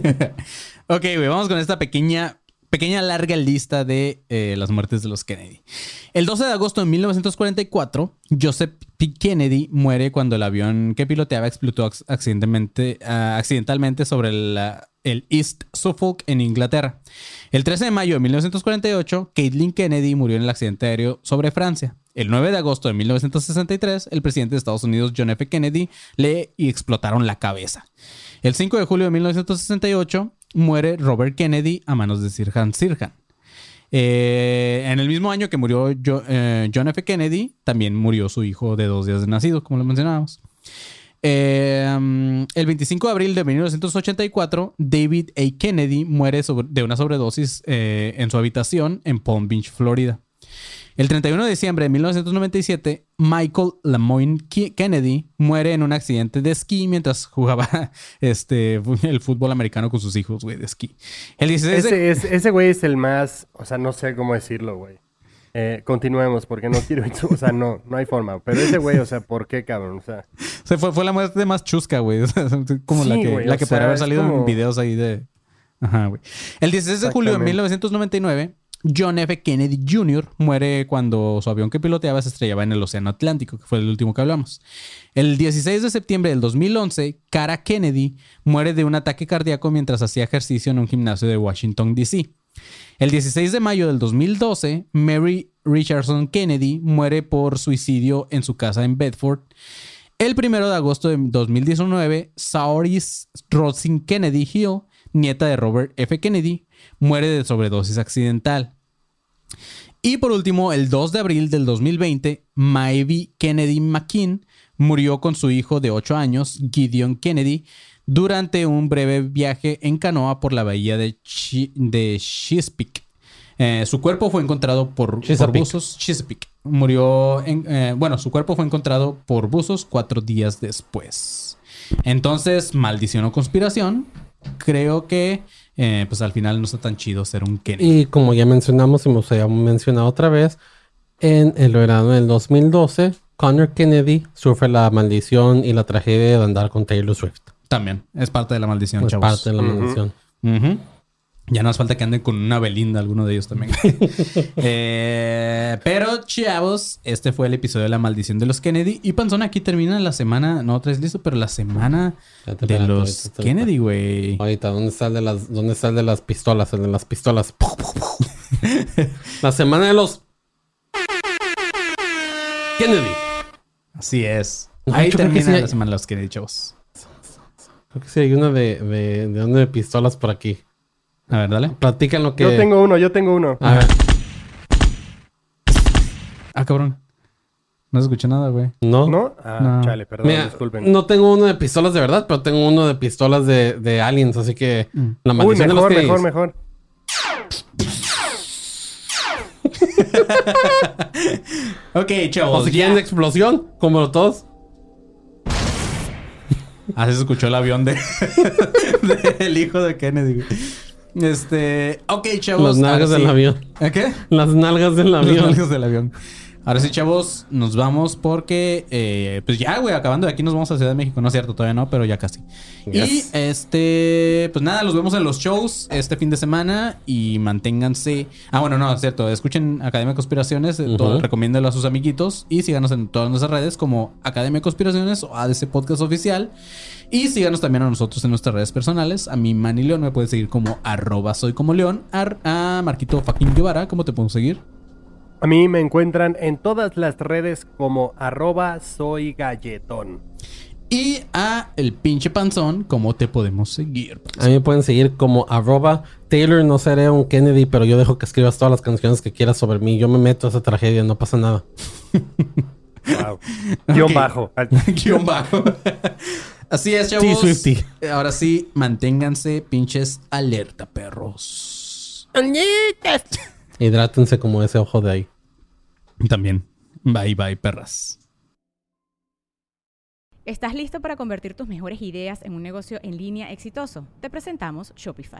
Ok, güey, vamos con esta pequeña, pequeña larga lista de eh, las muertes de los Kennedy. El 12 de agosto de 1944, Joseph P. Kennedy muere cuando el avión que piloteaba explotó ah, accidentalmente sobre la- el East Suffolk en Inglaterra. El 13 de mayo de 1948, Caitlin Kennedy murió en el accidente aéreo sobre Francia. El 9 de agosto de 1963, el presidente de Estados Unidos, John F. Kennedy, le explotaron la cabeza. El 5 de julio de 1968 muere Robert Kennedy a manos de Sirhan Sirhan. Eh, en el mismo año que murió eh, John F. Kennedy, también murió su hijo de dos días de nacido, como lo mencionábamos. Um, el 25 de abril de 1984, David A. Kennedy muere de una sobredosis eh, en su habitación en Palm Beach, Florida. El 31 de diciembre de 1997, Michael Lemoyne Ke- Kennedy muere en un accidente de esquí mientras jugaba este, el fútbol americano con sus hijos, güey, de esquí. El 16 de- Ese, es- ese güey es el más, o sea, no sé cómo decirlo, güey. Eh, continuemos, porque no quiero, o sea, no, no hay forma. Pero ese güey, o sea, ¿por qué, cabrón? O sea, Se fue, fue la muerte más chusca, güey. O sea, como la que, güey, la que sea, podría haber salido en videos ahí de. Ajá, güey. El 16 de julio de Exactamente. 1999, John F. Kennedy Jr. muere cuando su avión que piloteaba se estrellaba en el Océano Atlántico, que fue el último que hablamos. El 16 de septiembre del 2011, Cara Kennedy muere de un ataque cardíaco mientras hacía ejercicio en un gimnasio de Washington, D.C. El 16 de mayo del 2012, Mary Richardson Kennedy muere por suicidio en su casa en Bedford. El 1 de agosto de 2019, Saoirse Rosin Kennedy Hill, nieta de Robert F. Kennedy, muere de sobredosis accidental. Y por último, el 2 de abril del 2020, Maeve Kennedy McKean murió con su hijo de 8 años, Gideon Kennedy, durante un breve viaje en canoa por la bahía de, de Chesapeake. Eh, su cuerpo fue encontrado por, por buzos. Chesapeake. Murió en. eh, bueno, su cuerpo fue encontrado por buzos cuatro días después. Entonces, maldición o conspiración. Creo que. Eh, pues al final no está tan chido ser un Kennedy. Y como ya mencionamos y me gustaría mencionar otra vez, en el verano del 2012, Connor Kennedy sufre la maldición y la tragedia de andar con Taylor Swift. También. Es parte de la maldición, Es chavos. parte de la maldición. Ya no hace falta que anden con una Belinda, alguno de ellos también. Eh, pero, chavos, este fue el episodio de la maldición de los Kennedy. Y Panzón, aquí termina la semana. No traes listo, pero la semana de los ahorita. Kennedy, güey. Ahorita, ¿dónde está el de las, dónde está el de las pistolas? El de las pistolas. la semana de los Kennedy. Así es. Ahí yo termina sí. la semana de los Kennedy, chavos. Creo que sí hay una de, de, de, una de pistolas por aquí. A ver, dale. Platican lo que. yo tengo uno, yo tengo uno. A ver, Ah, cabrón. No se escucha nada, güey. no. ¿No? Ah, No. chale, perdón, Mira, disculpen. no tengo uno de pistolas de verdad, pero tengo uno de pistolas de, de aliens, así que la Uy, maldición de los mejor, mejor, mejor. Ok, O chavos. si quieren de explosión, como todos. Así se escuchó el avión de, del hijo de Kennedy. Este. Ok, chavos. Las nalgas del sí. avión. ¿A qué? Las nalgas del avión. nalgas del avión. Ahora sí, chavos, nos vamos porque, eh, pues ya, güey, acabando de aquí nos vamos a Ciudad de México. No es cierto, todavía no, pero ya casi. Yes. Y este, pues nada, los vemos en los shows este fin de semana y manténganse. Ah, bueno, no, es cierto. Escuchen Academia de Conspiraciones, eh, todo- Ujú. recomiéndelo a sus amiguitos y síganos en todas nuestras redes como Academia de Conspiraciones o ADC Podcast Oficial. Y síganos también a nosotros en nuestras redes personales. A mi Manny León me puedes seguir como arroba soy como León. Ar- a Marquito fucking Guevara, ¿cómo te puedo seguir? A mí me encuentran en todas las redes como arroba soy galletón. Y a el pinche panzón, ¿cómo te podemos seguir? A mí me pueden seguir como arroba Taylor, no seré un Kennedy, pero yo dejo que escribas todas las canciones que quieras sobre mí. Yo me meto a esa tragedia, no pasa nada. Wow. Guión bajo. Guión bajo. Así es, chavos. Sí, Swiftie. Ahora sí, manténganse pinches alerta, perros. Hidrátense como ese ojo de ahí. También. Bye, bye, perras. ¿Estás listo para convertir tus mejores ideas en un negocio en línea exitoso? Te presentamos Shopify.